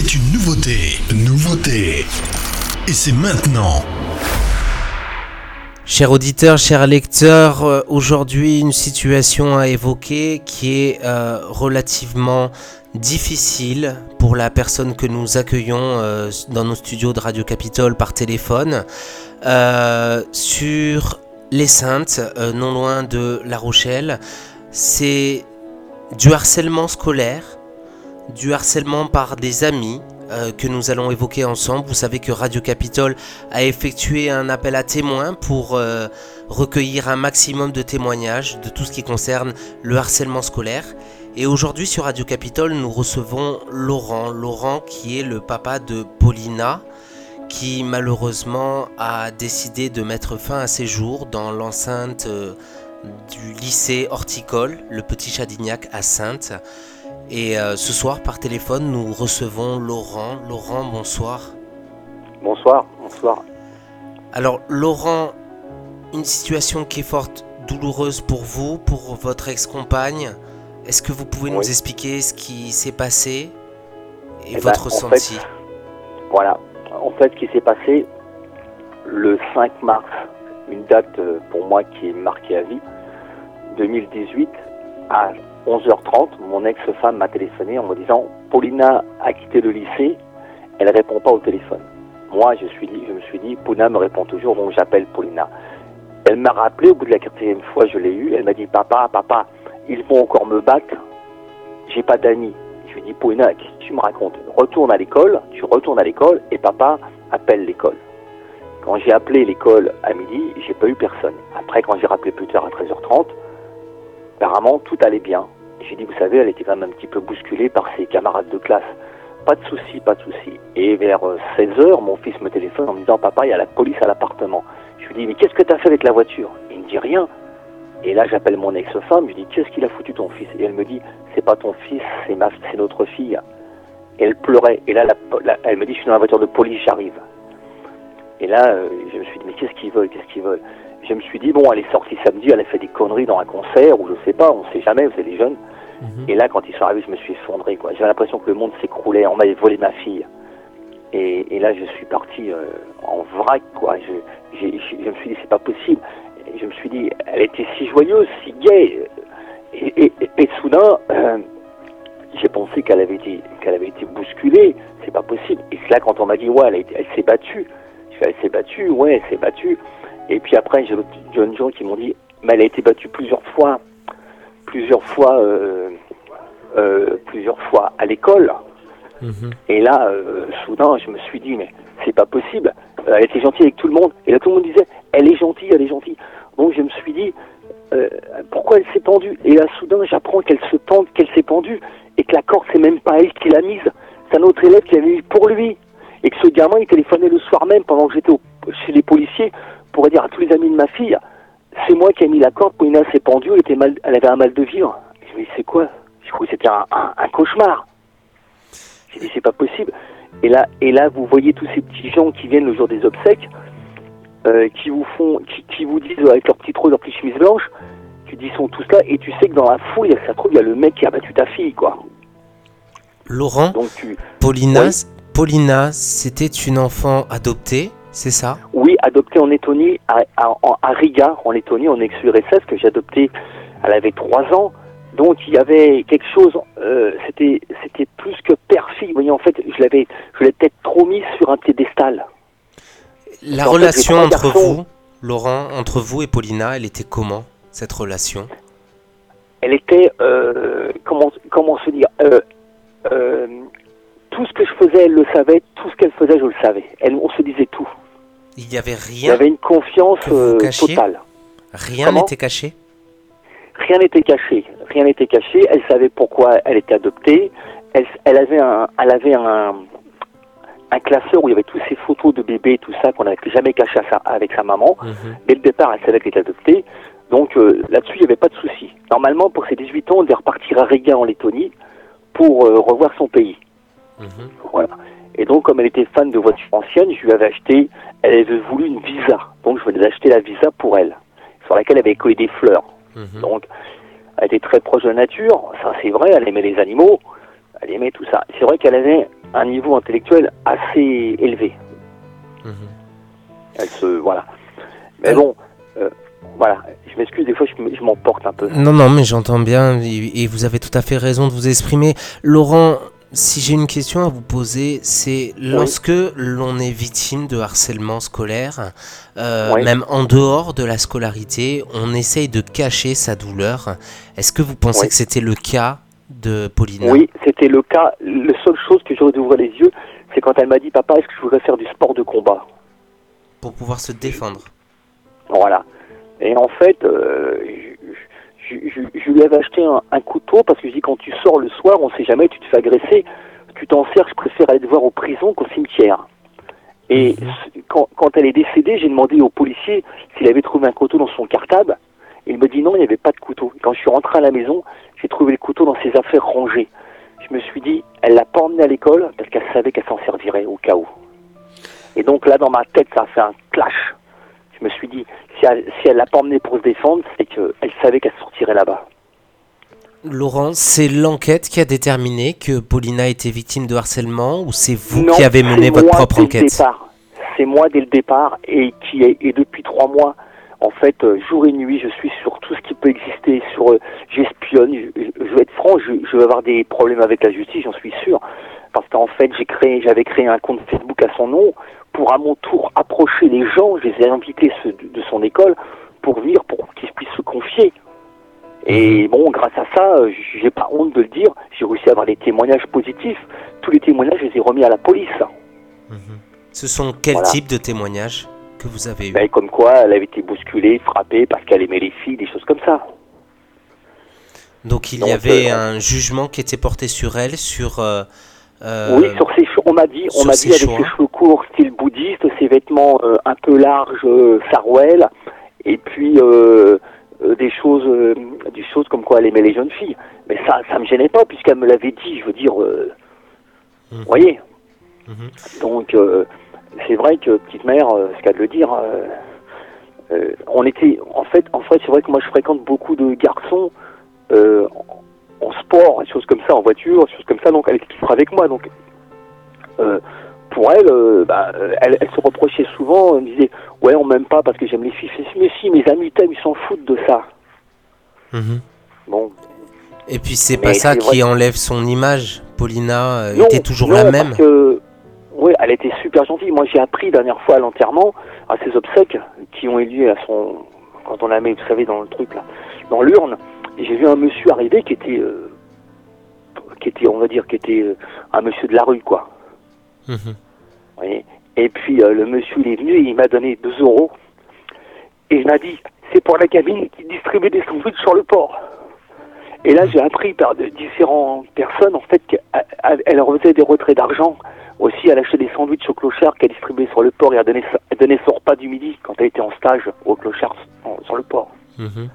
C'est une nouveauté. Nouveauté. Et c'est maintenant. Chers auditeurs, chers lecteurs, euh, aujourd'hui une situation à évoquer qui est euh, relativement difficile pour la personne que nous accueillons euh, dans nos studios de Radio Capitole par téléphone sur les Saintes, non loin de La Rochelle. C'est du harcèlement scolaire, du harcèlement par des amis, euh, que nous allons évoquer ensemble. Vous savez que Radio Capitole a effectué un appel à témoins pour euh, recueillir un maximum de témoignages de tout ce qui concerne le harcèlement scolaire. Et aujourd'hui sur Radio Capitole, nous recevons Laurent. Laurent qui est le papa de Paulina, qui malheureusement a décidé de mettre fin à ses jours dans l'enceinte euh, du lycée horticole, le Petit Chadignac à Sainte. Et euh, ce soir, par téléphone, nous recevons Laurent. Laurent, bonsoir. Bonsoir, bonsoir. Alors, Laurent, une situation qui est forte douloureuse pour vous, pour votre ex-compagne. Est-ce que vous pouvez nous expliquer ce qui s'est passé et, eh votre ben, ressenti? Voilà. En fait, ce qui s'est passé le 5 mars, une date euh, pour moi qui est marquée à vie, 2018, à 11h30, mon ex-femme m'a téléphoné en me disant Paulina a quitté le lycée, elle répond pas au téléphone. Moi, je, suis je me suis dit, Paulina me répond toujours, donc j'appelle Paulina. Elle m'a rappelé au bout de la quatrième fois, je l'ai eu. Elle m'a dit Papa, papa, ils vont encore me battre. J'ai pas d'amis. Je lui ai dit Paulina, qu'est-ce que tu me racontes? Retourne à l'école, tu retournes à l'école et papa appelle l'école. Quand j'ai appelé l'école à midi, j'ai pas eu personne. Après, quand j'ai rappelé plus tard à 13h30, apparemment tout allait bien. J'ai dit, vous savez, elle était quand même un petit peu bousculée par ses camarades de classe. Pas de souci, pas de souci. Et vers 16 euh, heures, mon fils me téléphone en me disant, papa, il y a la police à l'appartement. Je lui dis, mais qu'est-ce que tu as fait avec la voiture? Il me dit rien. Et là, j'appelle mon ex-femme, je lui dis, qu'est-ce qu'il a foutu ton fils? Et elle me dit, c'est pas ton fils, c'est ma, c'est notre fille. Et elle pleurait. Et là, elle me dit, je suis dans la voiture de police, j'arrive. Et là, euh, je me suis dit, mais qu'est-ce qu'ils veulent, qu'est-ce qu'ils veulent? Je me suis dit, bon, elle est sortie samedi, elle a fait des conneries dans un concert, ou je sais pas, on sait jamais, vous savez, les jeunes. Et là, quand ils sont arrivés, je me suis effondré. J'avais l'impression que le monde s'écroulait. On m'avait volé ma fille. Et, là, je suis parti euh, en vrac. Quoi. Je, me suis dit, c'est pas possible. je me suis dit, elle était si joyeuse, si gaie. Et, soudain, euh, j'ai pensé qu'elle avait été qu'elle avait été bousculée. C'est pas possible. Et là quand on m'a dit, ouais, elle, elle s'est battue. Je elle s'est battue, ouais, elle s'est battue. Et puis après, j'ai d'autres jeunes gens qui m'ont dit, mais elle a été battue plusieurs fois plusieurs fois, euh, euh, plusieurs fois à l'école. Mhm. Et là, euh, soudain, je me suis dit, mais c'est pas possible. elle était gentille avec tout le monde. Et là, tout le monde disait, elle est gentille, elle est gentille. Donc je me suis dit, pourquoi elle s'est pendue? Et là, soudain, j'apprends qu'elle se pend, qu'elle s'est pendue, et que la corde, c'est même pas elle qui l'a mise. C'est un autre élève qui l'avait mis pour lui. Et que ce gamin, il téléphonait le soir même, pendant que j'étais chez les policiers, pour dire à tous les amis de ma fille, c'est moi qui ai mis la corde, Paulina s'est pendue, elle, était mal, elle avait un mal de vivre. Je me dis, c'est quoi? Je crois que c'était un, cauchemar. J'ai dit, c'est pas possible. Et là, et là, vous voyez tous ces petits gens qui viennent le jour des obsèques, euh, qui vous font, qui, vous disent avec leur petit trou, leur petite chemise blanche, tu dis, ils sont tous là, et tu sais que dans la foule, ça trouve, il y a le mec qui a battu ta fille, quoi. Laurent, Donc tu... Paulina, Paulina, c'était une enfant adoptée c'est ça Oui, adopté en Lettonie, à, Riga, en Lettonie, en ex-URSS, que j'ai adopté, elle avait trois ans. Donc il y avait quelque chose, euh, c'était c'était plus que. Vous voyez, en fait, je l'avais je l'ai peut-être trop mis sur un piédestal. La relation entre vous, Laurent, entre vous et Paulina, elle était comment cette relation? Elle était euh, comment comment se dire euh, tout ce que je faisais, elle le savait. Tout ce qu'elle faisait, je le savais. Elle, on se disait tout. Il n'y avait rien. Il y avait une confiance euh, totale. Rien n'était caché Rien n'était caché. Rien n'était caché. Elle savait pourquoi elle était adoptée. Elle, elle avait un, elle avait un, un classeur où il y avait toutes ces photos de bébés, tout ça qu'on n'avait jamais caché avec sa maman. Mhm. Dès le départ, elle savait qu'elle était adoptée. Donc euh, là-dessus, il n'y avait pas de souci. Normalement, pour ses 18 ans, on devait repartir à Riga en Lettonie pour euh, revoir son pays. Mhm. Voilà. Et donc, comme elle était fan de voitures anciennes, je lui avais acheté, elle avait voulu une Visa. Donc, je voulais acheter la Visa pour elle, sur laquelle elle avait collé des fleurs. Mhm. Donc, elle était très proche de la nature, ça c'est vrai, elle aimait les animaux, elle aimait tout ça. C'est vrai qu'elle avait un niveau intellectuel assez élevé. Mhm. Elle se voilà. Mais bon, euh, voilà. Je m'excuse des fois, je, m'emporte un peu. Non, non, mais j'entends bien et vous avez tout à fait raison de vous exprimer. Laurent, si j'ai une question à vous poser, c'est lorsque l'on est victime de harcèlement scolaire, euh, Oui. même en dehors de la scolarité, on essaye de cacher sa douleur. Est-ce que vous pensez Oui. que c'était le cas de Paulina? Oui, c'était le cas. La seule chose que j'aurais dû ouvrir les yeux, c'est quand elle m'a dit Papa, est-ce que je voudrais faire du sport de combat? Pour pouvoir se défendre. Voilà. Et en fait, euh, je, je- je- je lui avais acheté un, un couteau parce que je dis quand tu sors le soir, on sait jamais, tu te fais agresser, tu t'en sers, je préfère aller te voir au prison qu'au cimetière. Et Mhm. quand elle est décédée, j'ai demandé au policier s'il avait trouvé un couteau dans son cartable. Il me dit non, il n'y avait pas de couteau. Quand je suis rentré à la maison, j'ai trouvé le couteau dans ses affaires rangées. Je me suis dit, elle l'a pas emmené à l'école parce qu'elle savait qu'elle s'en servirait au cas où. Et donc là, dans ma tête, ça a fait un clash. Je me suis dit, si elle l'a pas emmené pour se défendre, c'est qu'elle savait qu'elle sortirait là-bas. Laurent, c'est l'enquête qui a déterminé que Paulina était victime de harcèlement ou c'est vous Non, qui avez mené votre moi propre dès le enquête départ. C'est moi dès le départ et qui est et depuis trois mois, en fait, euh, jour et nuit, je suis sur tout ce qui peut exister. Sur, euh, j'espionne. Je, je- je vais être franc, je, je vais avoir des problèmes avec la justice, j'en suis sûr, parce qu'en fait, j'ai créé, j'avais créé un compte Facebook à son nom pour à mon tour approcher les gens. Je les ai invités ceux de, son école pour venir, pour qu'ils puissent se confier. Et bon, grâce à ça, j'ai pas honte de le dire, j'ai réussi à avoir des témoignages positifs. Tous les témoignages, je les ai remis à la police. Ce sont quels Voilà. types de témoignages que vous avez eus Ben, comme quoi, elle avait été bousculée, frappée parce qu'elle aimait les filles, des choses comme ça. Donc il y avait euh, un jugement qui était porté sur elle, sur... euh, euh, oui, sur ses on m'a dit, on m'a dit avec ses cheveux courts, style bouddhiste, ses vêtements euh, un peu larges, euh, sarouel, et puis euh, des choses, des choses comme quoi elle aimait les jeunes filles. Mais ça, ça me gênait pas puisqu'elle me l'avait dit. Je veux dire, euh, Mhm. vous voyez. Mhm. Donc c'est vrai que petite mère, ce qu'à de le dire, on était, en fait, en fait, c'est vrai que moi je fréquente beaucoup de garçons euh, en sport, des choses comme ça, en voiture, des choses comme ça. Donc elle était toujours avec moi. Donc euh, pour elle, euh, bah, elle, elle se reprochait souvent, elle me disait ouais on m'aime pas parce que j'aime les filles. Mais si, mes amis t'aiment, ils s'en foutent de ça. Mhm. Bon, Et puis c'est pas ça qui enlève son image. Paulina euh, Non, était toujours non, la même. Parce que, oui, elle était super gentille. Moi, j'ai appris la dernière fois à l'enterrement, à ses obsèques, qui ont eu lieu à son. Quand on la met, vous savez, dans le truc, là, dans l'urne. J'ai vu un monsieur arriver qui était. euh, qui était, on va dire, qui était euh, un monsieur de la rue, quoi. Mhm. Et puis, euh, le monsieur, il est venu et il m'a donné 2 euros. Et il m'a dit c'est pour la cabine qui distribue des sandwichs sur le port. Et là, j'ai appris par de différentes personnes, en fait, qu'elle refaisait des retraits d'argent. Aussi, elle achetait des sandwichs au clochard qu'elle distribuait sur le port et elle donnait, sa- elle donnait son repas du midi quand elle était en stage au clochard sur le port. Mhm.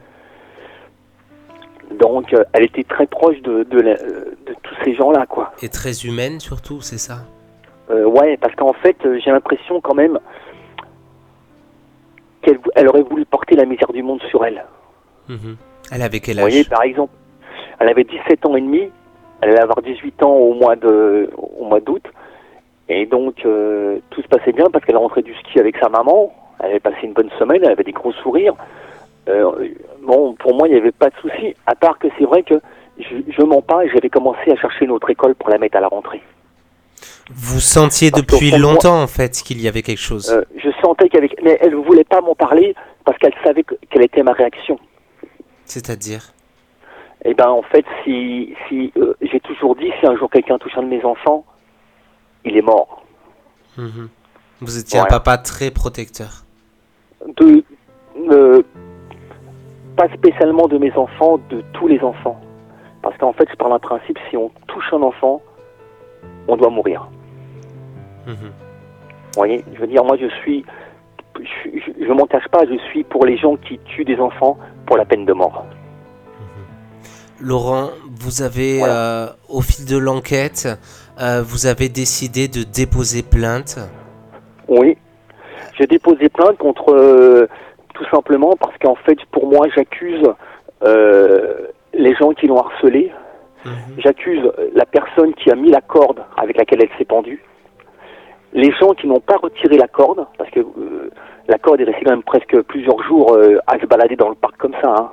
Donc, euh, elle était très proche de, de, la- de tous ces gens-là, quoi. Et très humaine surtout, c'est ça? Euh, ouais, parce qu'en fait, euh, j'ai l'impression quand même qu'elle elle aurait voulu porter la misère du monde sur elle. Mhm. Elle avait quel Vous voyez, âge? par exemple, elle avait 17 ans et demi, elle allait avoir 18 ans au mois de au mois d'août, et donc euh, tout se passait bien parce qu'elle rentrait du ski avec sa maman, elle avait passé une bonne semaine, elle avait des gros sourires. Euh, bon, pour moi, il n'y avait pas de souci, à part que c'est vrai que je, je mens pas, et j'avais commencé à chercher une autre école pour la mettre à la rentrée. Vous sentiez Parce depuis moi- longtemps en fait qu'il y avait quelque chose. Euh, je sentais qu'avec, mais elle ne voulait pas m'en parler parce qu'elle savait que- quelle était ma réaction. C'est-à-dire? Eh ben, en fait, si, si euh, j'ai toujours dit, si un jour quelqu'un touche un de mes enfants, il est mort. Mhm. Vous étiez un papa très protecteur. De, euh, pas spécialement de mes enfants, de tous les enfants. Parce qu'en fait, je parle d'un principe, si on touche un enfant, on doit mourir. Mhm. Vous voyez, je veux dire, moi, je suis, je, je m'en cache pas, je suis pour les gens qui tuent des enfants pour la peine de mort. Laurent, vous avez, Voilà. euh, au fil de l'enquête, euh, vous avez décidé de déposer plainte? Oui. J'ai déposé plainte contre euh, tout simplement parce qu'en fait, pour moi, j'accuse euh, les gens qui l'ont harcelé Mhm. J'accuse la personne qui a mis la corde avec laquelle elle s'est pendue. Les gens qui n'ont pas retiré la corde, parce que euh, la corde est restée quand même presque plusieurs jours euh, à se balader dans le parc comme ça. Hein.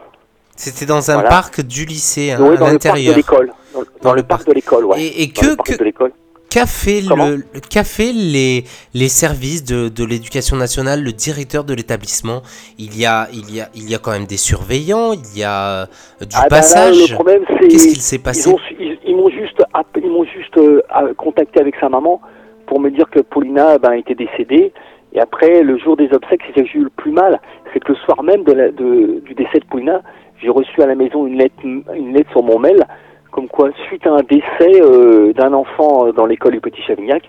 C'était dans un Voilà. parc du lycée, hein, Oui, à dans le parc de l'intérieur. l'école. Dans, dans le parc de l'école, ouais. Et, Dans que, parc que- de l'école. Qu'a fait, le, qu'a fait les, les services de, de l'éducation nationale, le directeur de l'établissement il y, a, il, y a, il y a quand même des surveillants, il y a euh, du Ah, là, passage. le problème, c'est Qu'est-ce qu'il s'est passé Ils ont su- ils- ils m'ont juste, ils m'ont juste euh, contacté avec sa maman pour me dire que Paulina ben, était décédée. Et après, le jour des obsèques, c'est que j'ai eu le plus mal. C'est que le soir même de la- de- du décès de Paulina, j'ai reçu à la maison une lettre, une lettre sur mon mail, comme quoi, suite à un décès euh, d'un enfant euh, dans l'école du Petit Chavignac,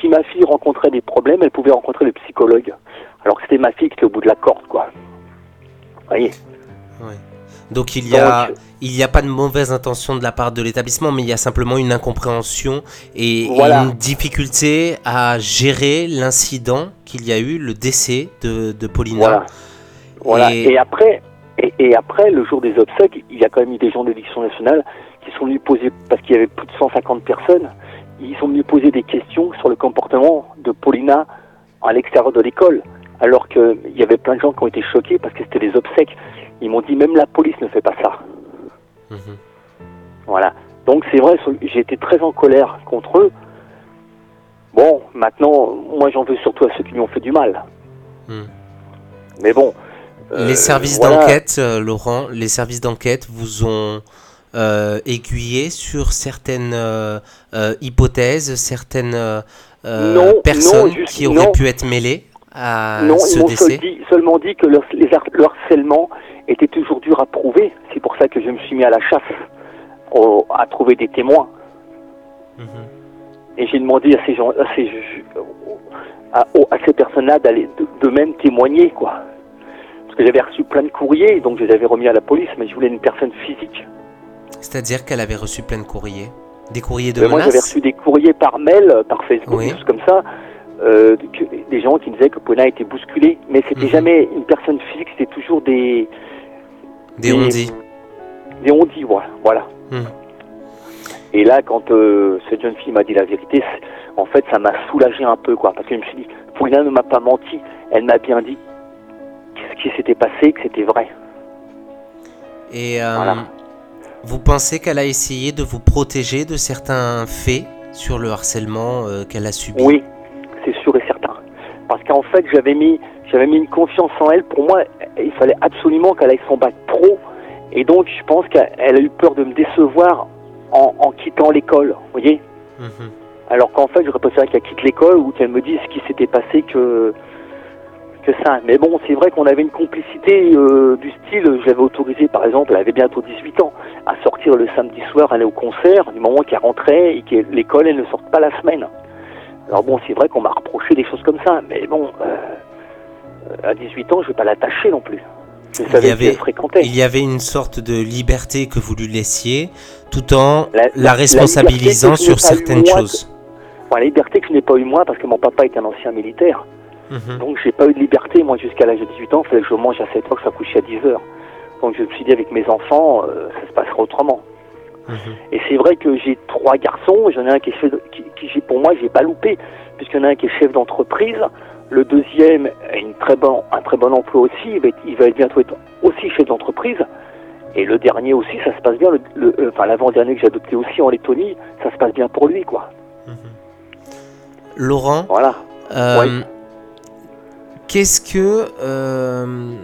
si ma fille rencontrait des problèmes, elle pouvait rencontrer le psychologue. Alors que c'était ma fille qui était au bout de la corde, quoi. Vous voyez. Donc il y a, Donc, il y a pas de mauvaise intention de la part de l'établissement, mais il y a simplement une incompréhension et, une difficulté à gérer l'incident qu'il y a eu, le décès de, de Paulina. Voilà. Voilà. Et- Et, après, et, et après, le jour des obsèques, il y a quand même eu des gens de l'éducation nationale qui sont venus poser, parce qu'il y avait plus de 150 personnes, ils sont venus poser des questions sur le comportement de Paulina à l'extérieur de l'école. Alors qu'il y avait plein de gens qui ont été choqués parce que c'était des obsèques. Ils m'ont dit même la police ne fait pas ça. Mhm. Voilà. Donc c'est vrai, j'ai été très en colère contre eux. Bon, maintenant, moi j'en veux surtout à ceux qui lui ont fait du mal. Hmm. Mais bon. euh, les services voilà. d'enquête, euh, Laurent, les services d'enquête vous ont euh, aiguillé sur certaines euh, euh, hypothèses, certaines Non, personnes non, juste- qui auraient non. pu être mêlées à Non, ce ils décès. dit- seulement dit que leur, les le harcèlement était toujours dur à prouver. C'est pour ça que je me suis mis à la chasse, au- à trouver des témoins. Mhm. Et j'ai demandé à ces gens, à ces, à ces personnes-là d'aller de, de même témoigner, quoi. Parce que j'avais reçu plein de courriers, donc je les avais remis à la police, mais je voulais une personne physique. C'est-à-dire qu'elle avait reçu plein de courriers. Des courriers de Mais moi, j'avais reçu des courriers par mail, euh, par Facebook, Oui. des choses comme ça, euh, que- des gens qui me disaient que Pona était bousculé. Mais c'était Mhm. jamais une personne physique, c'était toujours des, Des ondits. Des ondits, voilà. voilà. Hmm. Et là, quand euh, cette jeune fille m'a dit la vérité, en fait, ça m'a soulagé un peu, quoi. Parce que je me suis dit, Paulina ne m'a pas menti. Elle m'a bien dit ce qui s'était passé, que c'était vrai. Et euh, Voilà. Vous pensez qu'elle a essayé de vous protéger de certains faits sur le harcèlement euh, qu'elle a subi? Oui, c'est sûr et certain. Parce qu'en fait, j'avais mis, j'avais mis une confiance en elle. Pour moi, il fallait absolument qu'elle aille son bac pro. Et donc, je pense qu'elle a eu peur de me décevoir en, en quittant l'école. Vous voyez? Mhm. Alors qu'en fait, j'aurais préféré qu'elle quitte l'école ou qu'elle me dise ce qui s'était passé que, que ça. Mais bon, c'est vrai qu'on avait une complicité euh, du style, je l'avais autorisée, par exemple, elle avait bientôt 18 ans, à sortir le samedi soir, aller au concert, du moment qu'elle rentrait et que l'école, elle ne sorte pas la semaine. Alors bon, c'est vrai qu'on m'a reproché des choses comme ça, mais bon, euh, à 18 ans, je vais pas l'attacher non plus. Je Il y avait-. Il y avait une sorte de liberté que vous lui laissiez, tout en La- la, la- la responsabilisant sur certaines choses. Bon, la liberté que je n'ai pas eu moi, parce que mon papa est un ancien militaire. Mhm. Donc j'ai pas eu de liberté, moi jusqu'à l'âge de 18 ans, il fallait que je mange à 7 heures, que je sois couché à 10 heures. Donc je me suis dit avec mes enfants, euh, ça se passera autrement. Mhm. Et c'est vrai que j'ai trois garçons, j'en ai un qui est chef qui, pour moi j'ai pas loupé, puisqu'il y en a un qui est chef d'entreprise, le deuxième a une très bon, un très bon emploi aussi, il va, être, il va bientôt être aussi chef d'entreprise, et le dernier aussi, ça se passe bien, le, le- euh, enfin l'avant-dernier que j'ai adopté aussi en Lettonie, ça se passe bien pour lui, quoi. Laurent, Voilà. euh, Oui. Qu'est-ce que euh,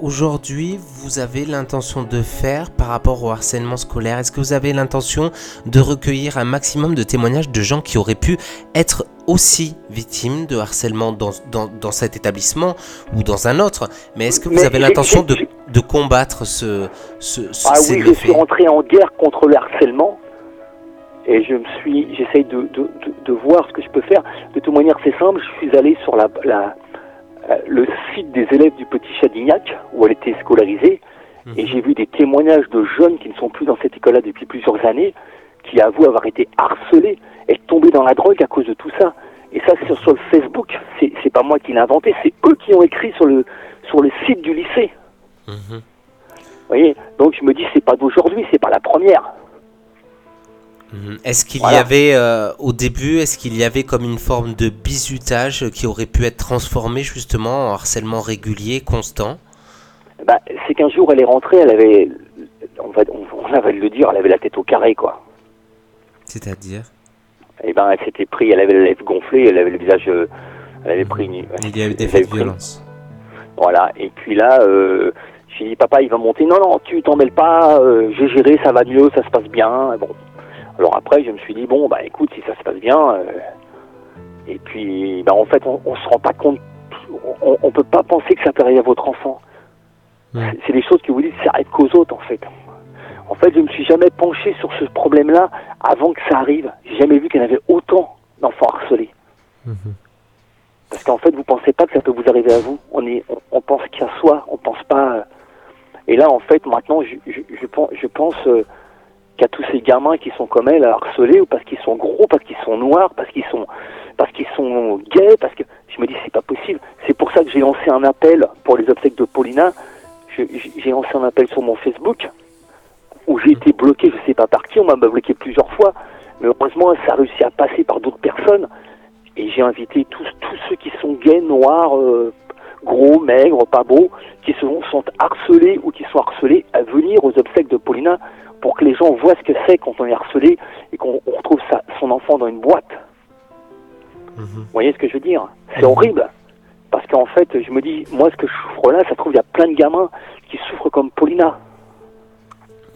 aujourd'hui vous avez l'intention de faire par rapport au harcèlement scolaire? Est-ce que vous avez l'intention de recueillir un maximum de témoignages de gens qui auraient pu être aussi victimes de harcèlement dans, dans, dans cet établissement ou dans un autre? Mais est-ce que vous Mais avez l'intention de, de combattre ce, ce, ce- Ah ces oui, je suis rentré en guerre contre le harcèlement et je me suis, j'essaye de, de, de, de voir ce que je peux faire. De toute manière, c'est simple. Je suis allé sur la, la, le site des élèves du Petit Chadignac où elle était scolarisée et j'ai vu des témoignages de jeunes qui ne sont plus dans cette école-là depuis plusieurs années, qui avouent avoir été harcelés, être tombés dans la drogue à cause de tout ça. Et ça, c'est sur le Facebook. C'est, c'est pas moi qui l'ai inventé, c'est eux qui ont écrit sur le, sur le site du lycée. Mhm. Vous voyez Donc je me dis, c'est pas d'aujourd'hui, c'est pas la première. Mhm. Est-ce qu'il y avait, euh, au début, est-ce qu'il y avait comme une forme de bizutage qui aurait pu être transformé justement en harcèlement régulier, constant? Bah, C'est qu'un jour, elle est rentrée, elle avait, on va, on, va le dire, elle avait la tête au carré, quoi. C'est-à-dire? Eh ben, elle s'était pris, elle avait la lèvre gonflée, elle avait le visage, euh, elle avait pris une... Il y avait des faits de violence. Voilà, et puis là, euh, j'ai dit, papa, il va monter. Non, non, tu t'en mêles pas, euh, j'ai géré, ça va mieux, ça se passe bien. Bon, alors après, je me suis dit, bon, bah écoute, si ça se passe bien, euh, et puis, bah, en fait, on, on se rend pas compte, on, on peut pas penser que ça peut arriver à votre enfant. C'est des choses que vous dites, ça arrive qu'aux autres, en fait. En fait, je me suis jamais penché sur ce problème-là avant que ça arrive. J'ai jamais vu qu'il y en avait autant d'enfants harcelés. Mhm. Parce qu'en fait, vous pensez pas que ça peut vous arriver à vous. On est, on, pense qu'à soi, on pense pas. Euh, et là, en fait, maintenant, je, je, je pense, je pense euh, qu'à tous ces gamins qui sont comme elle, harcelés, ou parce qu'ils sont gros, parce qu'ils sont noirs, parce qu'ils sont, parce qu'ils sont gays, parce que je me dis c'est pas possible. C'est pour ça que j'ai lancé un appel pour les obsèques de Paulina. J'ai lancé un appel sur mon Facebook où j'ai été bloqué, je sais pas par qui, on m'a bloqué plusieurs fois, mais heureusement ça a réussi à passer par d'autres personnes. Et j'ai invité tous, tous ceux qui sont gays, noirs, euh, gros, maigres, pas beaux, qui sont, sont harcelés ou qui sont harcelés à venir aux obsèques de Paulina pour que les gens voient ce que c'est quand on est harcelé et qu'on retrouve sa, son enfant dans une boîte. Mhm. Vous voyez ce que je veux dire? C'est mhm. horrible. Parce qu'en fait, je me dis, moi, ce que je souffre là, ça trouve, il y a plein de gamins qui souffrent comme Paulina.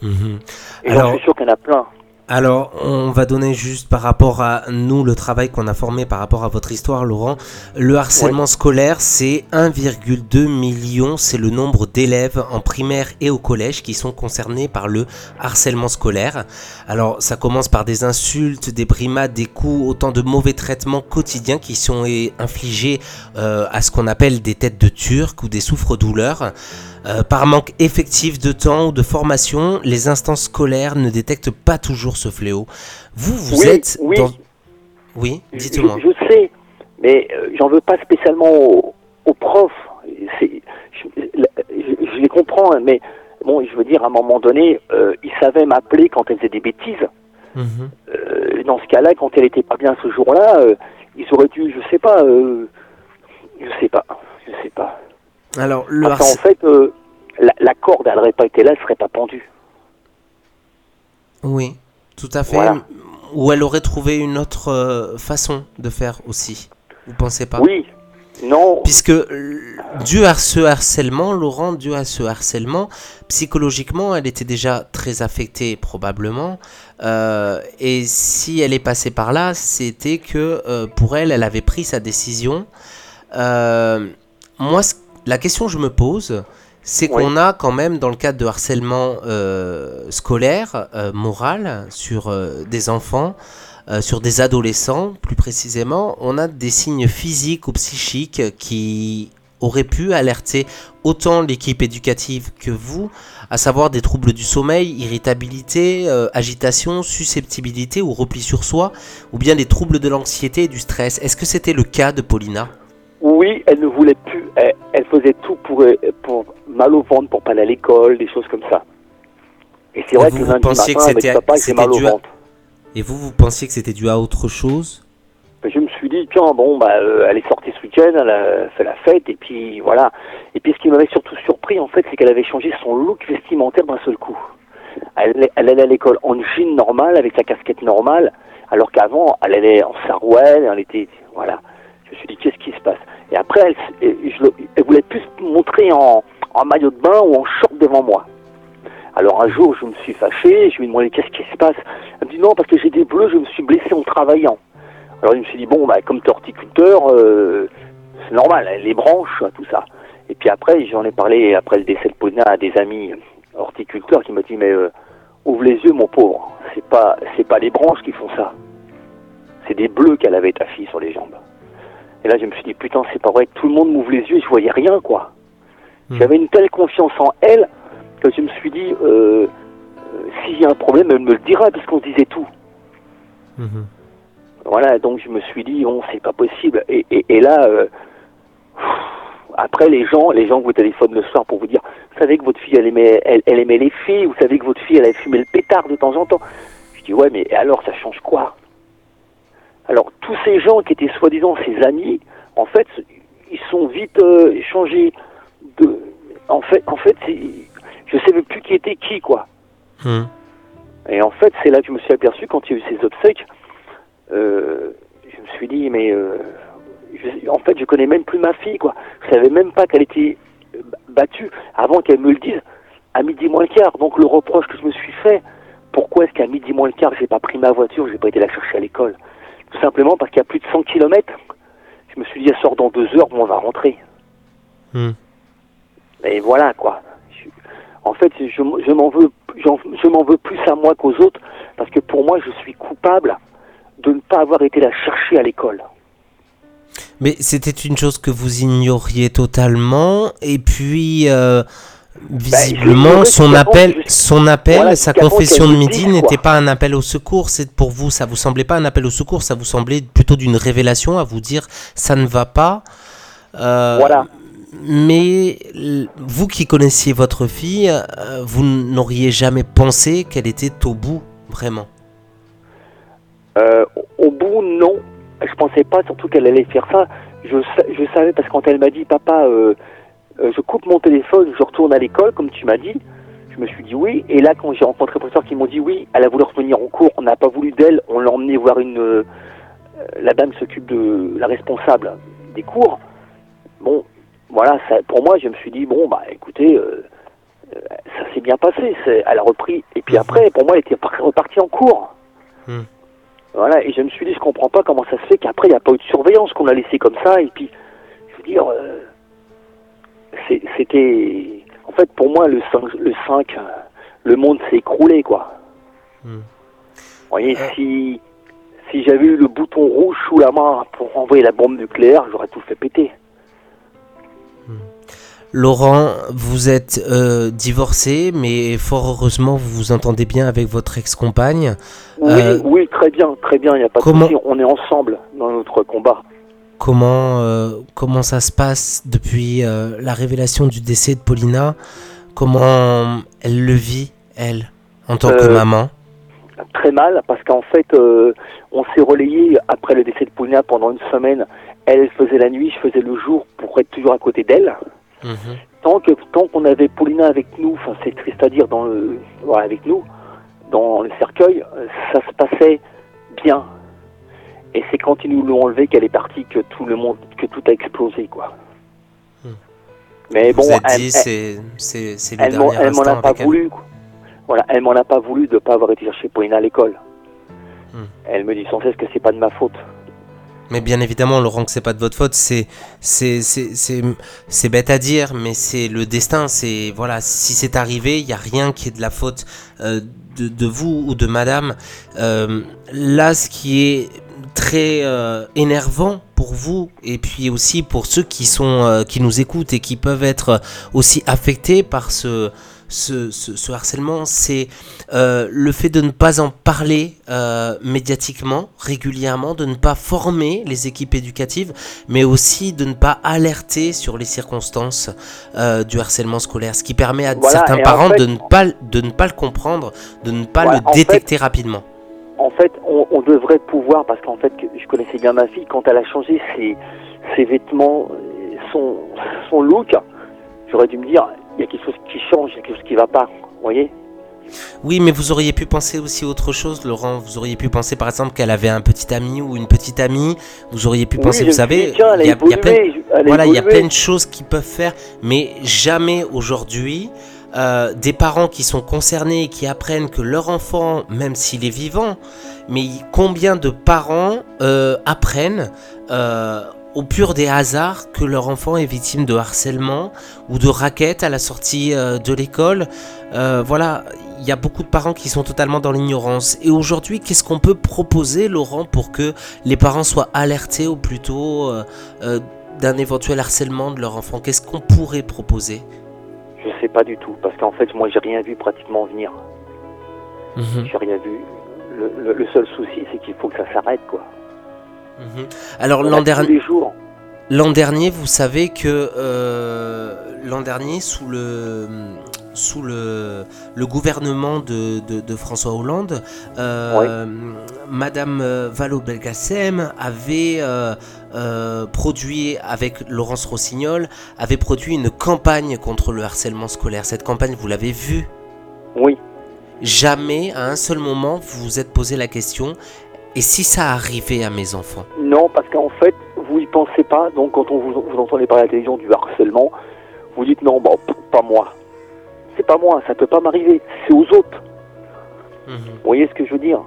Mhm. Et Alors, je suis sûr qu'il y en a plein. Alors, on va donner juste par rapport à nous le travail qu'on a formé par rapport à votre histoire, Laurent. Le harcèlement scolaire, c'est 1,2 million, c'est le nombre d'élèves en primaire et au collège qui sont concernés par le harcèlement scolaire. Alors, ça commence par des insultes, des brimades, des coups, autant de mauvais traitements quotidiens qui sont infligés euh, à ce qu'on appelle des têtes de turc ou des souffres-douleurs. Euh, par manque effectif de temps ou de formation, les instances scolaires ne détectent pas toujours ce fléau. Vous, vous êtes oui. dans... Oui, dites-moi. Je, sais, mais euh, j'en veux pas spécialement aux, profs. Je, les comprends, hein, mais bon, je veux dire, à un moment donné, euh, ils savaient m'appeler quand elles faisaient des bêtises. Mhm. dans ce cas-là, quand elle n'était pas bien ce jour-là, ils auraient dû, je sais pas, je sais pas, je sais pas. Alors, le en fait, euh, la, corde, elle n'aurait pas été là, elle serait pas pendue. Oui, tout à fait. Ou elle aurait trouvé une autre euh, façon de faire aussi. Vous pensez pas? Oui, non. Puisque dû à ce harcèlement, Laurent, dû à ce harcèlement, psychologiquement, elle était déjà très affectée probablement. Euh, et si elle est passée par là, c'était que pour elle, elle avait pris sa décision. moi, ce la question que je me pose, c'est qu'on a quand même, dans le cadre de harcèlement euh, scolaire, euh, moral, sur euh, des enfants, sur des adolescents plus précisément, on a des signes physiques ou psychiques qui auraient pu alerter autant l'équipe éducative que vous, à savoir des troubles du sommeil, irritabilité, agitation, susceptibilité ou repli sur soi, ou bien des troubles de l'anxiété et du stress. Est-ce que c'était le cas de Paulina? Oui, elle ne voulait plus. Elle, faisait tout pour, pour mal au ventre, pour pas aller à l'école, des choses comme ça. Et c'est vrai que lundi matin, que avec papa, mal au ventre. Et vous, vous pensiez que c'était dû à autre chose? Ben, Je me suis dit, tiens, bon, bah, euh, elle est sortie ce week-end, elle a fait la fête, et puis voilà. Et puis ce qui m'avait surtout surpris, en fait, c'est qu'elle avait changé son look vestimentaire d'un seul coup. Elle, elle allait à l'école en jean normal, avec sa casquette normale, alors qu'avant, elle allait en sarouel, elle était, voilà. Je me suis dit, qu'est-ce qui se passe Et après, elle, elle voulait plus se montrer en, en, maillot de bain ou en short devant moi. Alors un jour, je me suis fâché, je lui ai demandé qu'est-ce qui se passe. Elle me dit non, parce que j'ai des bleus, je me suis blessé en travaillant. Alors je me suis dit, bon, bah, comme tu es horticulteur, euh, c'est normal, hein, les branches, tout ça. Et puis après, j'en ai parlé, après le décès de Paulina, à des amis horticulteurs qui m'ont dit, mais euh, ouvre les yeux, mon pauvre, c'est pas, c'est pas les branches qui font ça. C'est des bleus qu'elle avait, ta fille, sur les jambes. Et là, je me suis dit, putain, c'est pas vrai que tout le monde m'ouvre les yeux et je voyais rien, quoi. Hmm. J'avais une telle confiance en elle que je me suis dit, euh, euh s'il y a un problème, elle me le dira, puisqu'on se disait tout. Hmm. Voilà, donc je me suis dit, bon, c'est pas possible. Et, et, là, euh, après, les gens, les gens vous téléphonent le soir pour vous dire, vous savez que votre fille, elle aimait, elle, aimait les filles, vous savez que votre fille, elle avait fumé le pétard de temps en temps. Je dis ouais, mais alors ça change quoi? Alors tous ces gens qui étaient soi-disant ses amis, en fait, ils sont vite euh, échangés. De, en fait, en fait, je sais même plus qui était qui quoi. Hmm. Et en fait, c'est là que je me suis aperçu quand il y a eu ces obsèques. Euh, je me suis dit mais euh, je- en fait, je connais même plus ma fille quoi. Je savais même pas qu'elle était battue avant qu'elle me le dise à midi moins le quart. Donc le reproche que je me suis fait, pourquoi est-ce qu'à midi moins le quart, j'ai pas pris ma voiture, j'ai pas été la chercher à l'école? Tout simplement parce qu'il y a plus de 100 km. Je me suis dit, elle sort dans deux heures, bon, on va rentrer. Hmm. Et voilà, quoi. Je- en fait, je, je m'en veux, je m'en veux plus à moi qu'aux autres, parce que pour moi, je suis coupable de ne pas avoir été la chercher à l'école. Mais c'était une chose que vous ignoriez totalement, et puis euh, visiblement j'ignorais son appel, son appel, Voilà, sa confession de midi n'était pas un appel au secours. C'est pour vous, ça vous semblait pas un appel au secours, ça vous semblait plutôt d'une révélation à vous dire ça ne va pas. Euh, Voilà. Mais vous qui connaissiez votre fille, euh, vous n'auriez jamais pensé qu'elle était au bout, vraiment? Euh, au bout, non. Je pensais pas surtout qu'elle allait faire ça. Je, je savais parce que quand elle m'a dit, papa, je coupe mon téléphone, je retourne à l'école, comme tu m'as dit, je me suis dit oui. Et là, quand j'ai rencontré les professeurs qui m'ont dit oui, elle a voulu revenir en cours, on n'a pas voulu d'elle, on l'a emmenée voir une. euh, la dame s'occupe de la responsable des cours. Bon, voilà, ça, pour moi, je me suis dit, bon, bah écoutez, euh, euh, ça s'est bien passé. Elle a repris. Et puis après, pour moi, elle était par- repartie en cours. Hmm. Voilà, et je me suis dit, je comprends pas comment ça se fait qu'après, il n'y a pas eu de surveillance, qu'on l'a laissé comme ça, et puis, je veux dire, euh, c'était... En fait, pour moi, le 5, le, 5, euh, le monde s'est écroulé, quoi. Hmm. Vous voyez, Euh. si, si j'avais eu le bouton rouge sous la main pour envoyer la bombe nucléaire, j'aurais tout fait péter. Laurent, vous êtes euh, divorcé, mais fort heureusement, vous vous entendez bien avec votre ex-compagne. Oui, Euh, oui, très bien, très bien, il n'y a pas comment- de souci, on est ensemble dans notre combat. Comment, euh, comment ça se passe depuis euh, la révélation du décès de Paulina Comment elle le vit, elle, en tant que Euh, maman? Très mal parce qu'en fait, on s'est relayé après le décès de Paulina pendant une semaine. Elle faisait la nuit, je faisais le jour pour être toujours à côté d'elle. Mhm. Tant que tant qu'on avait Paulina avec nous, enfin c'est triste à dire dans le voilà, avec nous dans le cercueil, ça se passait bien. Et c'est quand ils nous l'ont enlevé qu'elle est partie que tout le monde que tout a explosé quoi. Hmm. Mais bon, vous elle- dit, elle- c'est, c'est, c'est le elle m'en dernier elle m'en instant a pas voulu. quoi. Voilà, elle m'en a pas voulu de pas avoir été chercher Paulina à l'école. Hmm. Elle me dit sans cesse que c'est pas de ma faute. Mais bien évidemment, Laurent, que c'est pas de votre faute, c'est, c'est, c'est, c'est, c'est bête à dire, mais c'est le destin. C'est voilà, si c'est arrivé, il y a rien qui est de la faute euh, de, de vous ou de Madame. Euh, là, ce qui est très euh, énervant pour vous et puis aussi pour ceux qui sont euh, qui nous écoutent et qui peuvent être aussi affectés par ce ce, ce- ce harcèlement, c'est euh, le fait de ne pas en parler médiatiquement, régulièrement, de ne pas former les équipes éducatives, mais aussi de ne pas alerter sur les circonstances du harcèlement scolaire, ce qui permet à Voilà, certains en parents fait- de, ne pas, de ne pas le comprendre, de ne pas le détecter rapidement. On, on devrait pouvoir, parce qu'en fait, je connaissais bien ma fille, quand elle a changé ses, ses vêtements, son, son look, j'aurais dû me dire, il y a quelque chose qui change, il y a quelque chose qui va pas. Vous voyez Oui, mais vous auriez pu penser aussi autre chose, Laurent. Vous auriez pu penser, par exemple, qu'elle avait un petit ami ou une petite amie. Vous auriez pu penser, Oui, vous savez, il y a- plein- Voilà, il y a évolué. plein de choses qu'ils peuvent faire, mais jamais aujourd'hui, euh, des parents qui sont concernés qui apprennent que leur enfant, même s'il est vivant, mais combien de parents euh, apprennent euh, au pur des hasards que leur enfant est victime de harcèlement ou de raquettes à la sortie de l'école. Voilà, il y a beaucoup de parents qui sont totalement dans l'ignorance. Et aujourd'hui, qu'est-ce qu'on peut proposer, Laurent, pour que les parents soient alertés au plus tôt euh, euh, d'un éventuel harcèlement de leur enfant? Qu'est-ce qu'on pourrait proposer? Je sais pas du tout, parce qu'en fait, moi, j'ai rien vu pratiquement venir. Mhm, J'ai rien vu. Le, le- le seul souci, c'est qu'il faut que ça s'arrête, quoi. mhm. Alors l'an dernier, l'an dernier, vous savez que euh, l'an dernier, sous le sous le, le gouvernement de, de- de François Hollande, euh, Madame euh, Vallaud-Belkacem avait euh, euh, produit, avec Laurence Rossignol, avait produit une campagne contre le harcèlement scolaire. Cette campagne, vous l'avez vue? Oui. Jamais, à un seul moment, vous vous êtes posé la question et si ça arrivait à mes enfants? Non, parce qu'en fait, vous y pensez pas. Donc, quand on vous, vous entendez parler à la télévision du harcèlement, vous dites non, bon, pas moi. C'est pas moi, ça peut pas m'arriver. C'est aux autres. Mhm, Vous voyez ce que je veux dire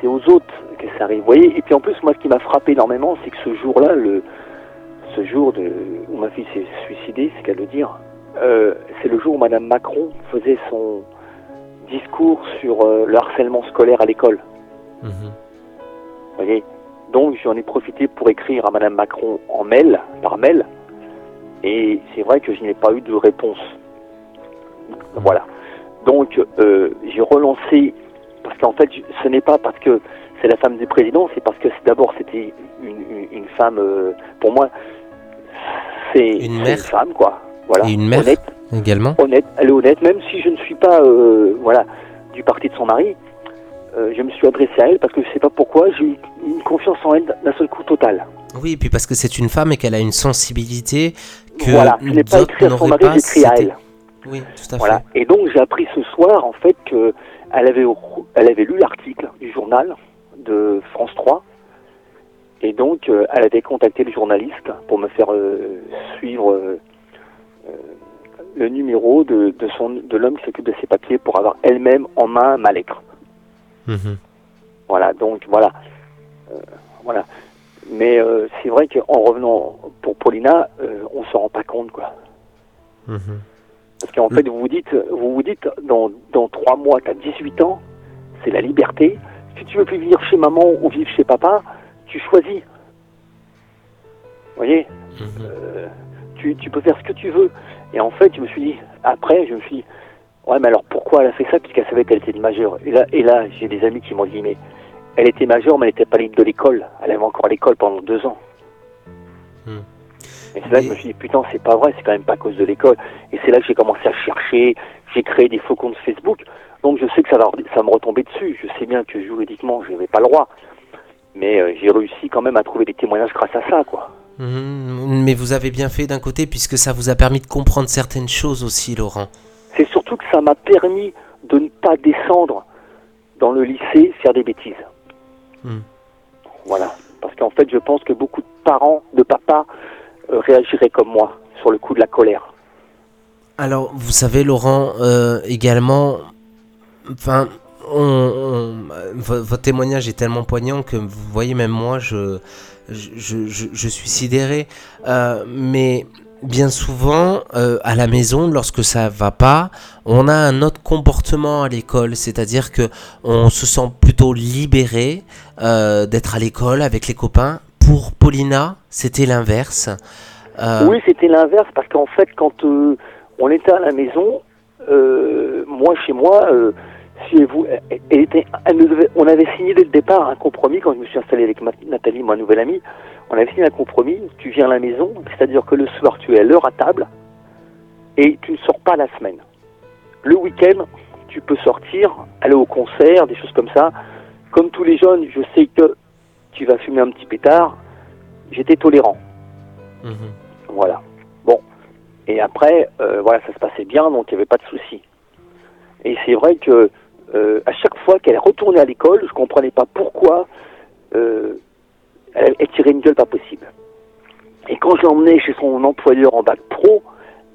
C'est aux autres que ça arrive. Vous voyez Et puis en plus, moi, ce qui m'a frappé énormément, c'est que ce jour-là, le, ce jour de, où ma fille s'est suicidée, c'est qu'à le dire, euh, c'est le jour où Madame Macron faisait son discours sur euh, le harcèlement scolaire à l'école. mhm. Vous voyez Donc j'en ai profité pour écrire à Madame Macron en mail, par mail, et c'est vrai que je n'ai pas eu de réponse. Voilà. Donc euh, j'ai relancé, parce qu'en fait ce n'est pas parce que c'est la femme du président, c'est parce que d'abord c'était une, une- une femme, euh, pour moi, c'est Une une femme quoi. Voilà. Et une mère Honnête, également honnête, elle est honnête, même si je ne suis pas euh, voilà, du parti de son mari, je me suis adressé à elle parce que je ne sais pas pourquoi, j'ai eu une confiance en elle d'un seul coup total. Oui, et puis parce que c'est une femme et qu'elle a une sensibilité que voilà, je n'ai pas écrit à son n'auraient mari, pas, j'ai écrit à elle. Oui, tout à Voilà. fait. Et donc j'ai appris ce soir en fait que elle avait, elle avait lu l'article du journal de France 3 et donc euh, elle avait contacté le journaliste pour me faire euh, suivre euh, le numéro de, de, son, de l'homme qui s'occupe de ses papiers pour avoir elle-même en main ma lettre. Mhm. Voilà, donc voilà. Euh, voilà. Mais euh, c'est vrai qu'en revenant pour Paulina, euh, on s'en rend pas compte, quoi. Mhm. Parce qu'en fait, vous vous dites, vous vous dites, dans, dans trois mois, tu as 18 ans, c'est la liberté. Si tu veux plus vivre chez maman ou vivre chez papa, tu choisis. Vous voyez Mhm. euh, tu, tu peux faire ce que tu veux. Et en fait, je me suis dit, après, je me suis dit, ouais, mais alors pourquoi elle a fait ça puisqu'elle savait qu'elle était majeure Et là, et là j'ai des amis qui m'ont dit, mais elle était majeure, mais elle n'était pas libre de l'école. Elle avait encore l'école pendant deux ans. Hmm. Et c'est là que je me suis dit, putain, c'est pas vrai, c'est quand même pas à cause de l'école. Et c'est là que j'ai commencé à chercher, j'ai créé des faux comptes Facebook. Donc je sais que ça va, ça me retomber dessus. Je sais bien que juridiquement, je n'avais pas le droit. Mais euh, j'ai réussi quand même à trouver des témoignages grâce à ça, quoi. Mhm. Mais vous avez bien fait d'un côté puisque ça vous a permis de comprendre certaines choses aussi, Laurent. C'est surtout que ça m'a permis de ne pas descendre dans le lycée faire des bêtises. Hmm. Voilà. Parce qu'en fait, je pense que beaucoup de parents, de papas, euh, réagiraient comme moi sur le coup de la colère. Alors, vous savez, Laurent, euh, également, enfin, votre témoignage est tellement poignant que vous voyez, même moi, je, je, suis sidéré. Euh, mais bien souvent, à la maison, lorsque ça va pas, on a un autre comportement à l'école, c'est-à-dire que on se sent plutôt libéré d'être à l'école avec les copains. Pour Paulina, c'était l'inverse. Euh, Oui, c'était l'inverse, parce qu'en fait, quand euh, on était à la maison, euh, moi, chez moi, si vous, on avait signé dès le départ un compromis quand je me suis installé avec Nathalie, ma nouvelle amie. On avait signé un compromis. Tu viens à la maison, c'est-à-dire que le soir, tu es à l'heure à table et tu ne sors pas la semaine. Le week-end, tu peux sortir, aller au concert, des choses comme ça. Comme tous les jeunes, je sais que tu vas fumer un petit pétard. J'étais tolérant. mhm. Voilà. Bon. Et après, euh, voilà, ça se passait bien, donc il n'y avait pas de souci. Et c'est vrai que euh, à chaque fois qu'elle retournait à l'école, je comprenais pas pourquoi euh, elle, elle tirait une gueule pas possible. Et quand je l'emmenais chez son employeur en bac pro,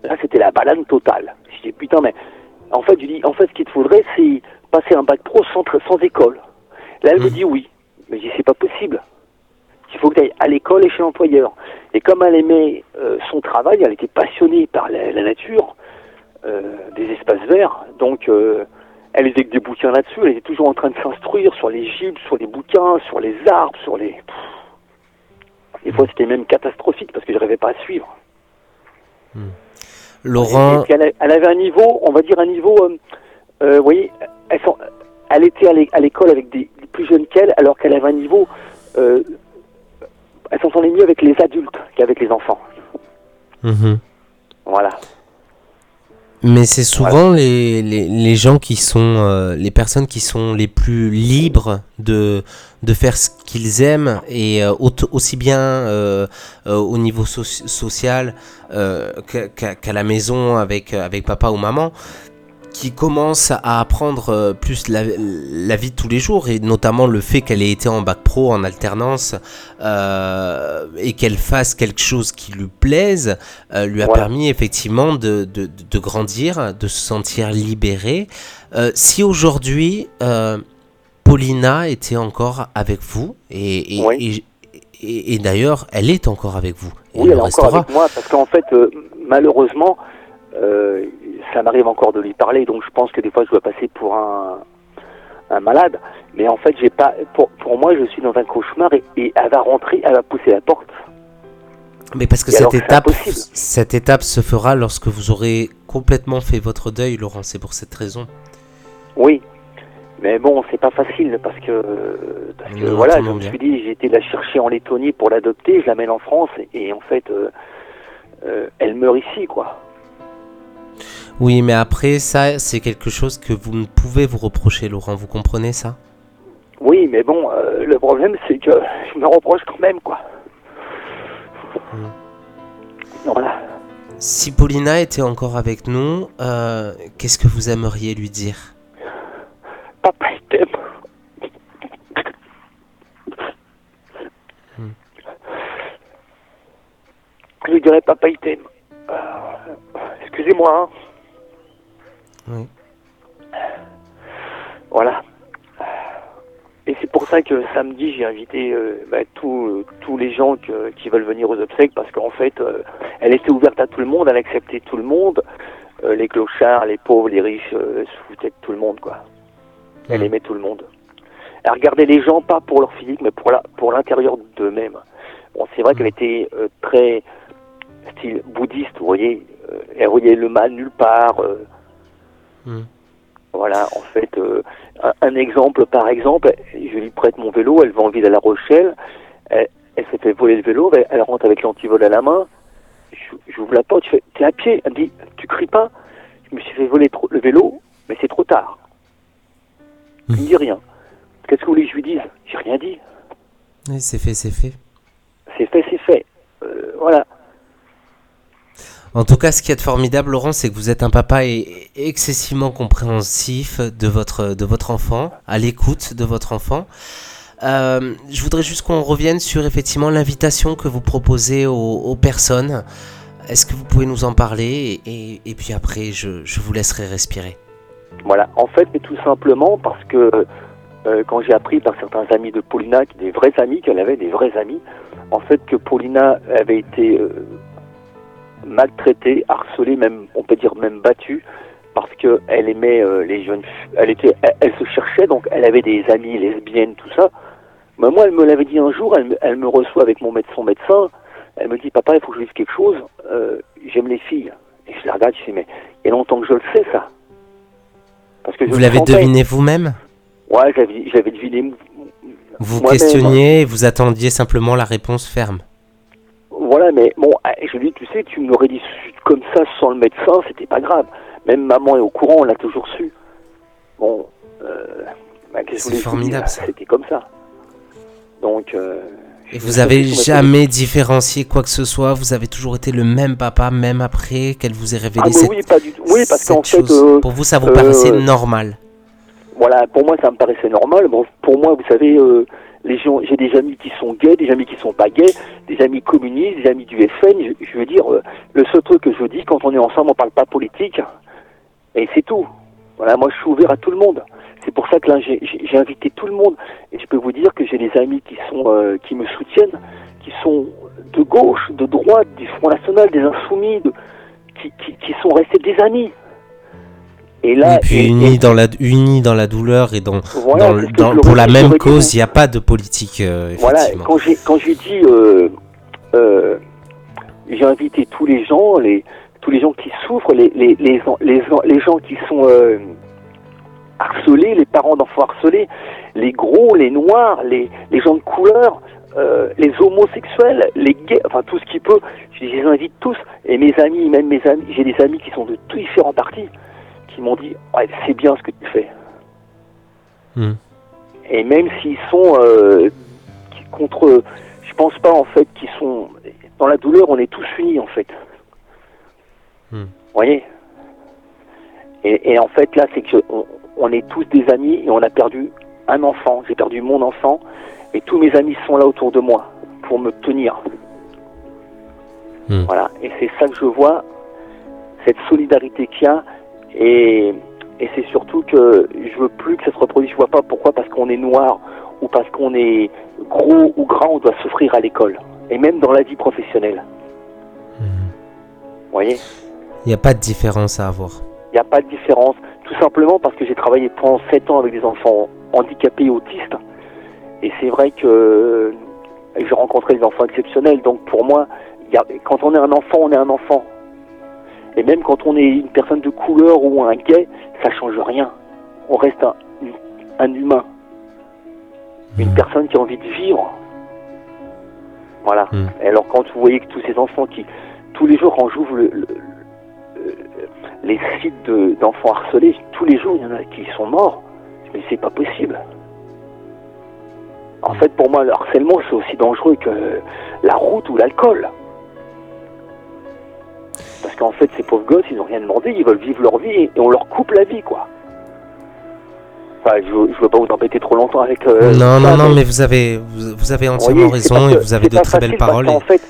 là c'était la balade totale. Je dis putain mais en fait je dis en fait ce qu'il te faudrait c'est passer un bac pro sans, sans école. Là elle me Mhm. dit oui. Mais je dis c'est pas possible. Il faut que tu ailles à l'école et chez l'employeur. Et comme elle aimait euh, son travail, elle était passionnée par la, la nature, euh, des espaces verts, donc euh, elle lisait que des bouquins là-dessus, elle était toujours en train de s'instruire sur les gibes, sur les bouquins, sur les arbres, sur les... Pff. Des fois c'était même catastrophique parce que je n'arrivais pas à suivre. Laurent, Et puis elle, avait un niveau, on va dire un niveau, vous voyez, elle, s'en- elle était à l'é- à l'école avec des, plus jeunes qu'elle, alors qu'elle avait un niveau, euh, elle s'entendait mieux avec les adultes qu'avec les enfants. Mhm. Voilà. Mais c'est souvent les, les, les gens qui sont, euh, les personnes qui sont les plus libres de, de faire ce qu'ils aiment et euh, au- aussi bien euh, au niveau so- social qu'à la maison avec, avec papa ou maman qui commencent à apprendre euh, plus la, la vie de tous les jours et notamment le fait qu'elle ait été en bac pro en alternance euh, et qu'elle fasse quelque chose qui lui plaise euh, lui a permis effectivement de, de, de grandir, de se sentir libérée. Euh, si aujourd'hui Paulina était encore avec vous et, et, Oui. et, et- et d'ailleurs elle est encore avec vous. Oui, le elle est encore restera. avec moi parce qu'en fait, malheureusement, ça m'arrive encore de lui parler, donc je pense que des fois je dois passer pour un, un malade. Mais en fait, j'ai pas. Pour, pour moi, je suis dans un cauchemar et, et elle va rentrer, elle va pousser la porte. Mais parce que Et cette étape, cette étape se fera lorsque vous aurez complètement fait votre deuil, Laurent. C'est pour cette raison. Oui. Mais bon, c'est pas facile parce que, parce que Non, voilà, je me suis dit, j'ai été la chercher en Lettonie pour l'adopter, je l'amène en France et, et en fait, euh, euh, elle meurt ici, quoi. Oui, mais après, ça, c'est quelque chose que vous ne pouvez vous reprocher, Laurent. Vous comprenez ça? Oui, mais bon, euh, le problème, c'est que je me reproche quand même, quoi. Voilà. Si Paulina était encore avec nous, euh, qu'est-ce que vous aimeriez lui dire? Papa, il t'aime. Je lui dirais, papa, il t'aime. Excusez-moi. hein. Oui. Voilà. Et c'est pour ça que samedi, j'ai invité euh, bah, tous tous les gens que- qui veulent venir aux obsèques, parce qu'en fait, euh, elle était ouverte à tout le monde, elle acceptait tout le monde, euh, les clochards, les pauvres, les riches, se foutait de tout le monde, quoi. Elle Mhm. aimait tout le monde. Elle regardait les gens pas pour leur physique, mais pour la pour l'intérieur d'eux-mêmes. Bon, c'est vrai qu'elle était très style bouddhiste, vous voyez. Euh, elle voyait le mal nulle part. euh, Mhm. voilà, en fait, euh, un, un exemple par exemple, je lui prête mon vélo, elle va en ville à La Rochelle, elle, elle s'est fait voler le vélo, elle, elle rentre avec l'antivol à la main, j'ouvre la porte, je fais, t'es à pied, elle me dit, tu cries pas, je me suis fait voler trop- le vélo, mais c'est trop tard. Je ne dis rien. Qu'est-ce que vous voulez que je lui dise? J'ai rien dit. Oui, c'est fait, c'est fait. C'est fait, c'est fait. Euh, voilà. En tout cas, ce qui est formidable, Laurent, c'est que vous êtes un papa excessivement compréhensif de votre, de votre enfant, à l'écoute de votre enfant. Euh, je voudrais juste qu'on revienne sur effectivement l'invitation que vous proposez aux, personnes. Est-ce que vous pouvez nous en parler et, puis après, je, je vous laisserai respirer. Voilà, en fait, mais tout simplement parce que euh, quand j'ai appris par certains amis de Paulina, des vrais amis, qu'elle avait des vrais amis, en fait que Paulina avait été euh, maltraitée, harcelée, même, on peut dire même battue, parce qu'elle aimait euh, les jeunes filles, elle, était, elle, elle se cherchait, donc elle avait des amies lesbiennes, tout ça. Mais moi, elle me l'avait dit un jour, elle, me- elle me reçoit avec mon médecin, son médecin, elle me dit, papa, il faut que je dise quelque chose, euh, j'aime les filles. Et je la regarde, je dis, mais il y a longtemps que je le sais, ça. Parce que je Vous l'avez deviné vous-même? Ouais, j'avais, deviné. Vous questionniez et vous attendiez simplement la réponse ferme. Voilà, mais bon, eh, je lui dis, tu sais, tu me l'aurais dit comme ça sans le médecin, c'était pas grave. Même maman est au courant, on l'a toujours su. Bon, euh, bah, qu'est-ce que formidable, ça. C'était comme ça. Donc. euh, Et vous avez jamais différencié quoi que ce soit, vous avez toujours été le même papa, même après qu'elle vous ait révélé Ah, cette, oui, pas du tout. Oui, parce cette qu'en fait, chose. euh, Pour vous, ça vous euh, paraissait normal. Voilà, pour moi, ça me paraissait normal. Bon, pour moi, vous savez, euh, les gens, j'ai des amis qui sont gays, des amis qui sont pas gays, des amis communistes, des amis du FN. Je, je veux dire, euh, le seul truc que je dis, quand on est ensemble, on parle pas politique, et c'est tout. Voilà, moi, je suis ouvert à tout le monde. C'est pour ça que là, j'ai- invité tout le monde, et je peux vous dire que j'ai des amis qui sont, euh, qui me soutiennent, qui sont de gauche, de droite, du Front National, des Insoumis, de- qui, qui, qui sont restés des amis. Et là, et puis et- unis et- dans la unis dans la douleur et dans, Voilà, dans, dans- pour la même cause, il n'y a pas de politique euh, Voilà, quand j'ai quand j'ai dit euh, euh, j'ai invité tous les gens, les tous les gens qui souffrent, les les les, les, les gens qui sont harcelés, les parents d'enfants harcelés, les gros, les noirs, les, les gens de couleur, euh, les homosexuels, les gays, enfin tout ce qui peut, je les invite tous. Et mes amis, même mes amis, j'ai des amis qui sont de tous différents partis, qui m'ont dit ouais, c'est bien ce que tu fais. Hmm. Et même s'ils sont euh, contre, je pense pas en fait qu'ils sont dans la douleur, on est tous unis en fait. Hmm. Vous voyez? Et, et en fait là, c'est que on, on est tous des amis et on a perdu un enfant. J'ai perdu mon enfant et tous mes amis sont là autour de moi pour me tenir. Hmm. Voilà. Et c'est ça que je vois, cette solidarité qu'il y a et, et c'est surtout que je veux plus que ça se reproduise. Je vois pas pourquoi parce qu'on est noir ou parce qu'on est gros ou grand, on doit souffrir à l'école et même dans la vie professionnelle. Vous voyez? Il n'y a pas de différence à avoir. Il n'y a pas de différence, tout simplement parce que j'ai travaillé pendant 7 ans avec des enfants handicapés et autistes. Et c'est vrai que j'ai rencontré des enfants exceptionnels. Donc pour moi, il y a- quand on est un enfant, on est un enfant. Et même quand on est une personne de couleur ou un gay, ça change rien. On reste un, un humain. Une Mhm. personne qui a envie de vivre. Voilà. Mm. Et alors quand vous voyez que tous ces enfants qui, tous les jours, quand j'ouvre le- le- le- les sites de- d'enfants harcelés, tous les jours, il y en a qui sont morts. Mais c'est pas possible. En fait, pour moi, le harcèlement, c'est aussi dangereux que la route ou l'alcool. Qu'en fait, ces pauvres gosses, ils n'ont rien demandé, ils veulent vivre leur vie et on leur coupe la vie, quoi. Enfin, je ne veux pas vous embêter trop longtemps avec... euh, non, non, non, mais vous avez, vous, vous avez entièrement voyez, raison et vous avez de très belles paroles. et- fait,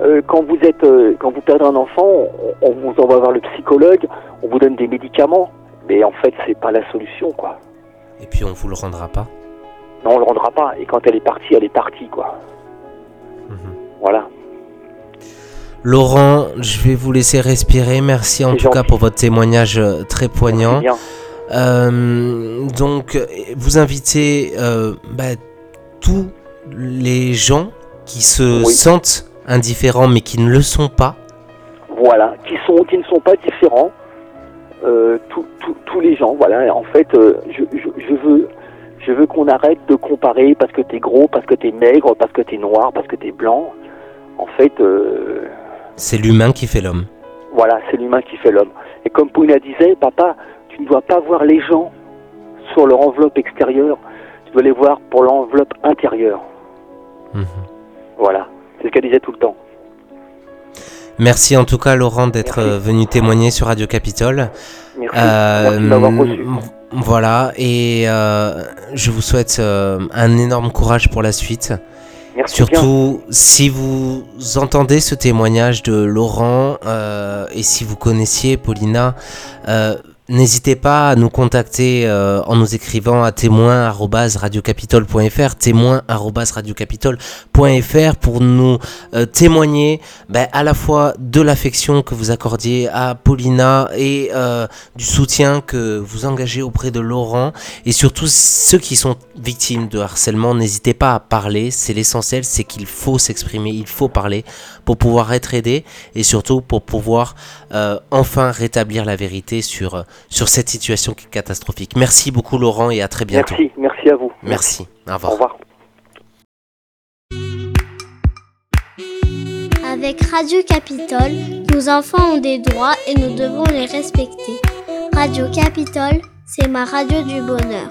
euh, quand vous êtes, euh, quand vous perdez un enfant, on, on vous envoie voir le psychologue, on vous donne des médicaments, mais en fait, c'est pas la solution, quoi. Et puis on vous le rendra pas. Non, on le rendra pas. Et quand elle est partie, elle est partie, quoi. Mhm. Voilà. Laurent, je vais vous laisser respirer. Merci en tout cas pour votre témoignage euh, très poignant. Euh, donc, euh, vous invitez euh, bah, tous les gens qui se Oui. sentent indifférents mais qui ne le sont pas. Voilà. Qui sont, qui ne sont pas différents. Euh, tous- les gens, voilà. En fait, je, je, je veux, je veux qu'on arrête de comparer parce que t'es gros, parce que t'es maigre, parce que t'es noir, parce que t'es blanc. En fait, C'est l'humain qui fait l'homme. Voilà, c'est l'humain qui fait l'homme. Et comme Pouna disait, papa, tu ne dois pas voir les gens sur leur enveloppe extérieure, tu dois les voir pour l'enveloppe intérieure. Mhm. Voilà, c'est ce qu'elle disait tout le temps. Merci en tout cas Laurent d'être euh, venu témoigner sur Radio Capitole. Merci, Euh, merci de m'avoir reçu. Voilà, et euh, je vous souhaite euh, un énorme courage pour la suite. Surtout si vous entendez ce témoignage de Laurent euh, et si vous connaissiez Paulina, euh, n'hésitez pas à nous contacter euh, en nous écrivant à témoin@radiocapitole.fr, témoin@radiocapitole.fr pour nous euh, témoigner ben, à la fois de l'affection que vous accordiez à Paulina et euh, du soutien que vous engagez auprès de Laurent et surtout ceux qui sont victimes de harcèlement, n'hésitez pas à parler, c'est l'essentiel, c'est qu'il faut s'exprimer, il faut parler pour pouvoir être aidé et surtout pour pouvoir enfin rétablir la vérité sur, sur cette situation qui est catastrophique. Merci beaucoup Laurent et à très bientôt. Merci, merci à vous. Merci. Au Au revoir. revoir. Avec Radio Capitole, nos enfants ont des droits et nous devons les respecter. Radio Capitole, c'est ma radio du bonheur.